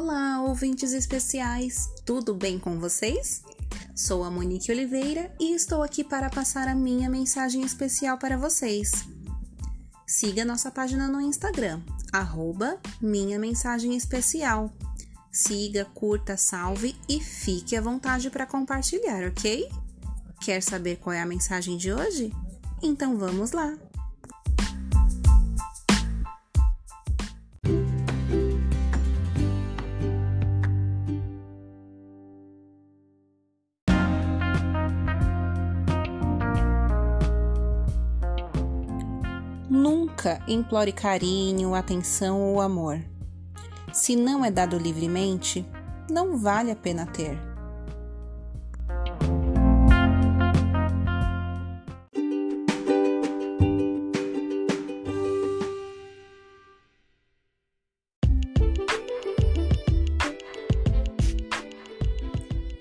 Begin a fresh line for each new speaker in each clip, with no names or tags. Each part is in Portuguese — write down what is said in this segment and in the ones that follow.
Olá, ouvintes especiais! Tudo bem com vocês? Sou a Monique Oliveira e estou aqui para passar a minha mensagem especial para vocês. Siga nossa página no Instagram, arroba Minha Mensagem Especial. Siga, curta, salve e fique à vontade para compartilhar, ok? Quer saber qual é a mensagem de hoje? Então vamos lá! Nunca implore carinho, atenção ou amor. Se não é dado livremente, não vale a pena ter.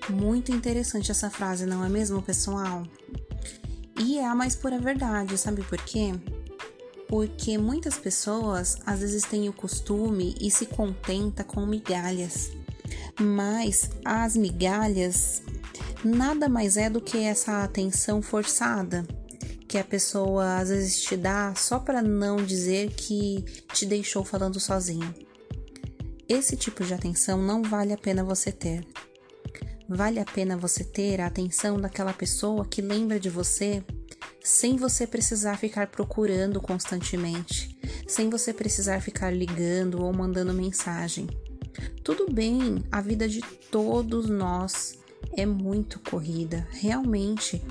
Muito interessante essa frase, não é mesmo, pessoal? E é a mais pura verdade, sabe por quê? Porque muitas pessoas às vezes têm o costume e se contenta com migalhas, mas as migalhas nada mais é do que essa atenção forçada que a pessoa às vezes te dá só para não dizer que te deixou falando sozinho. Esse tipo de atenção não vale a pena você ter. Vale a pena você ter a atenção daquela pessoa que lembra de você sem você precisar ficar procurando constantemente, sem você precisar ficar ligando ou mandando mensagem. Tudo bem, a vida de todos nós é muito corrida, realmente.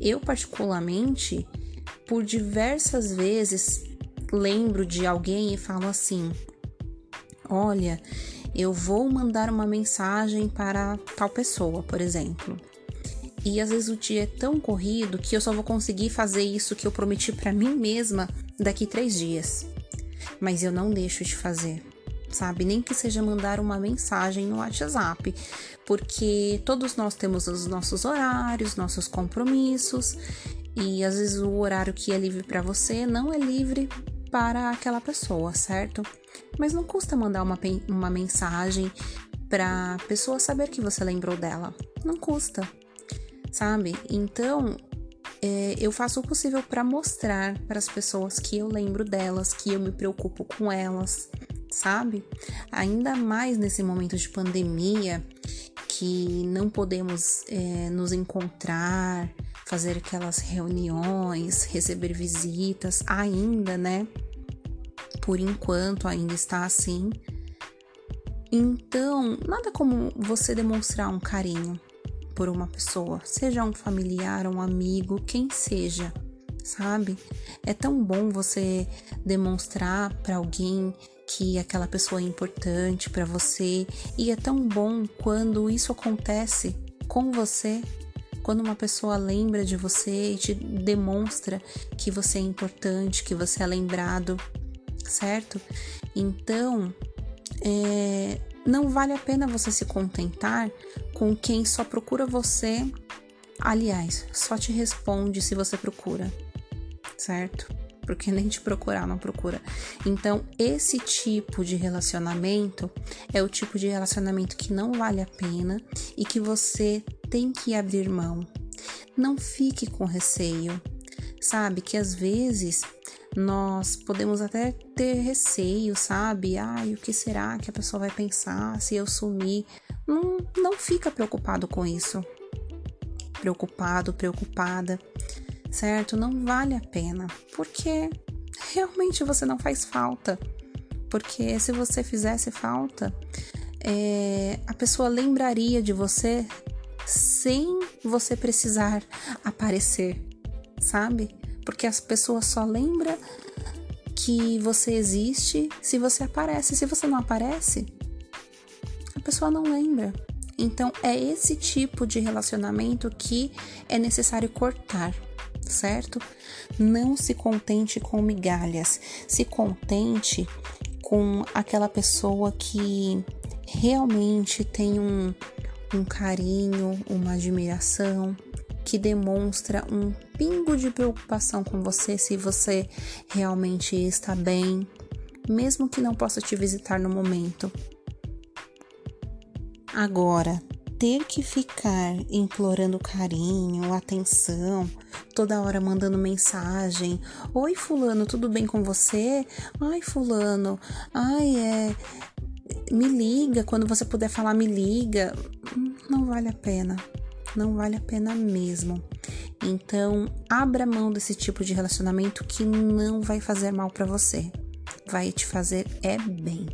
Eu, particularmente, por diversas vezes lembro de alguém e falo assim: Olha, eu vou mandar uma mensagem para tal pessoa, por exemplo. E às vezes o dia é tão corrido que eu só vou conseguir fazer isso que eu prometi para mim mesma daqui três dias. Mas eu não deixo de fazer, sabe? Nem que seja mandar uma mensagem no WhatsApp, porque todos nós temos os nossos horários, nossos compromissos, e às vezes o horário que é livre para você não é livre para aquela pessoa, certo? Mas não custa mandar uma, uma mensagem para pessoa saber que você lembrou dela. Não custa sabe? Então, é, eu faço o possível para mostrar para as pessoas que eu lembro delas, que eu me preocupo com elas, sabe? Ainda mais nesse momento de pandemia que não podemos é, nos encontrar, fazer aquelas reuniões, receber visitas, ainda, né? Por enquanto ainda está assim. Então, nada como você demonstrar um carinho, por uma pessoa, seja um familiar, um amigo, quem seja, sabe? É tão bom você demonstrar para alguém que aquela pessoa é importante para você e é tão bom quando isso acontece com você, quando uma pessoa lembra de você e te demonstra que você é importante, que você é lembrado, certo? Então, é, não vale a pena você se contentar com quem só procura você, aliás, só te responde se você procura, certo? Porque nem te procurar não procura. Então, esse tipo de relacionamento é o tipo de relacionamento que não vale a pena e que você tem que abrir mão. Não fique com receio. Sabe que às vezes nós podemos até ter receio, sabe? Ai, o que será que a pessoa vai pensar se eu sumir? Não, não fica preocupado com isso. Preocupado, preocupada, certo? Não vale a pena, porque realmente você não faz falta. Porque se você fizesse falta, é, a pessoa lembraria de você sem você precisar aparecer, sabe? Porque as pessoas só lembram que você existe se você aparece. Se você não aparece, a pessoa não lembra. Então é esse tipo de relacionamento que é necessário cortar, certo? Não se contente com migalhas, se contente com aquela pessoa que realmente tem um, um carinho, uma admiração, que demonstra um pingo de preocupação com você se você realmente está bem, mesmo que não possa te visitar no momento. Agora, ter que ficar implorando carinho, atenção, toda hora mandando mensagem: Oi, Fulano, tudo bem com você? Ai, Fulano, ai, é. Me liga, quando você puder falar, me liga. Não vale a pena, não vale a pena mesmo. Então, abra mão desse tipo de relacionamento que não vai fazer mal para você, vai te fazer é bem.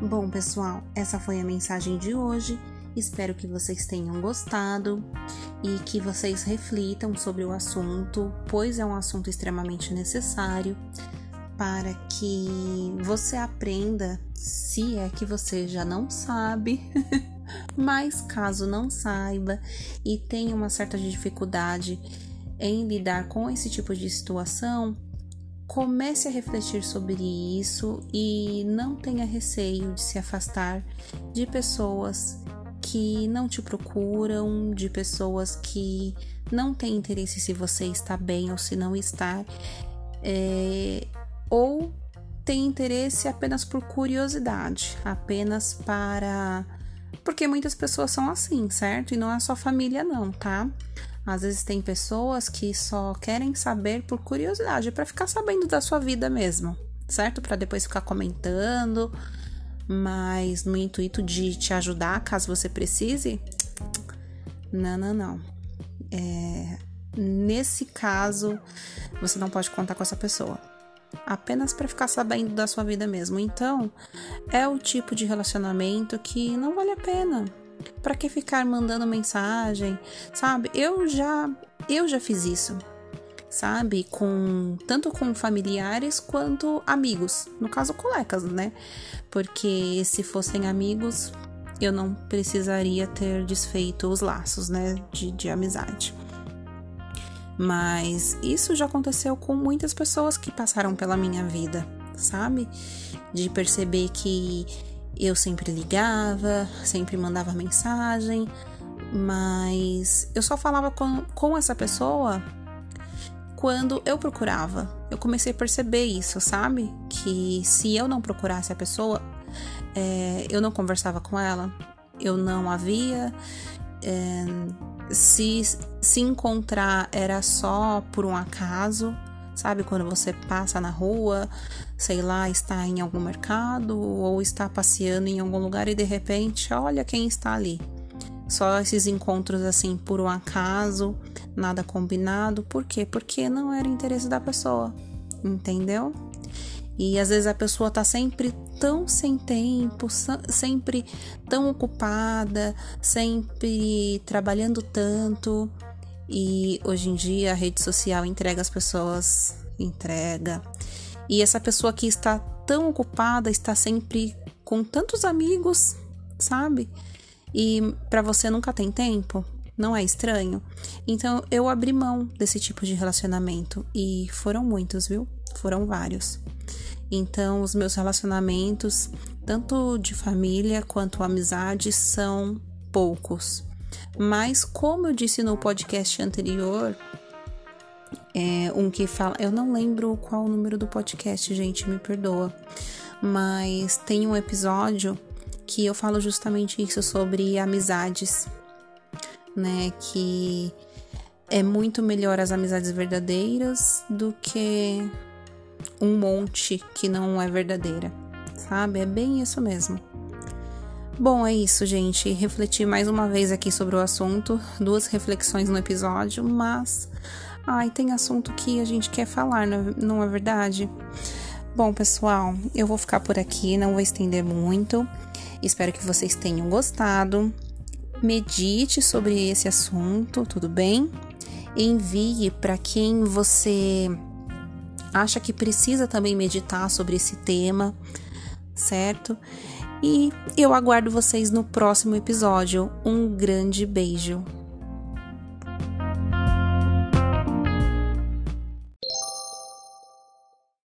Bom, pessoal, essa foi a mensagem de hoje. Espero que vocês tenham gostado e que vocês reflitam sobre o assunto, pois é um assunto extremamente necessário para que você aprenda, se é que você já não sabe, mas caso não saiba e tenha uma certa dificuldade em lidar com esse tipo de situação, comece a refletir sobre isso e não tenha receio de se afastar de pessoas que não te procuram, de pessoas que não têm interesse se você está bem ou se não está, é, ou tem interesse apenas por curiosidade, apenas para. Porque muitas pessoas são assim, certo? E não é só família, não, tá? Às vezes tem pessoas que só querem saber por curiosidade, para ficar sabendo da sua vida mesmo, certo? Para depois ficar comentando, mas no intuito de te ajudar caso você precise. Não, não, não. É, nesse caso, você não pode contar com essa pessoa. Apenas para ficar sabendo da sua vida mesmo. Então, é o tipo de relacionamento que não vale a pena. Para que ficar mandando mensagem, sabe? Eu já eu já fiz isso. Sabe? Com tanto com familiares quanto amigos, no caso colegas, né? Porque se fossem amigos, eu não precisaria ter desfeito os laços, né, de, de amizade. Mas isso já aconteceu com muitas pessoas que passaram pela minha vida, sabe? De perceber que eu sempre ligava, sempre mandava mensagem, mas eu só falava com, com essa pessoa quando eu procurava. Eu comecei a perceber isso, sabe? Que se eu não procurasse a pessoa, é, eu não conversava com ela, eu não havia. É, se se encontrar era só por um acaso, Sabe quando você passa na rua, sei lá, está em algum mercado ou está passeando em algum lugar e de repente, olha quem está ali. Só esses encontros assim por um acaso, nada combinado. Por quê? Porque não era interesse da pessoa, entendeu? E às vezes a pessoa tá sempre tão sem tempo, sempre tão ocupada, sempre trabalhando tanto e hoje em dia a rede social entrega as pessoas, entrega. E essa pessoa que está tão ocupada, está sempre com tantos amigos, sabe? E para você nunca tem tempo, não é estranho? Então eu abri mão desse tipo de relacionamento e foram muitos, viu? Foram vários. Então os meus relacionamentos, tanto de família quanto amizade, são poucos. Mas, como eu disse no podcast anterior, é um que fala. Eu não lembro qual o número do podcast, gente, me perdoa. Mas tem um episódio que eu falo justamente isso sobre amizades, né? Que é muito melhor as amizades verdadeiras do que um monte que não é verdadeira, sabe? É bem isso mesmo. Bom, é isso, gente. Refleti mais uma vez aqui sobre o assunto, duas reflexões no episódio, mas ai, tem assunto que a gente quer falar, não é verdade? Bom, pessoal, eu vou ficar por aqui, não vou estender muito. Espero que vocês tenham gostado. Medite sobre esse assunto, tudo bem? Envie para quem você acha que precisa também meditar sobre esse tema, certo? E eu aguardo vocês no próximo episódio. Um grande beijo.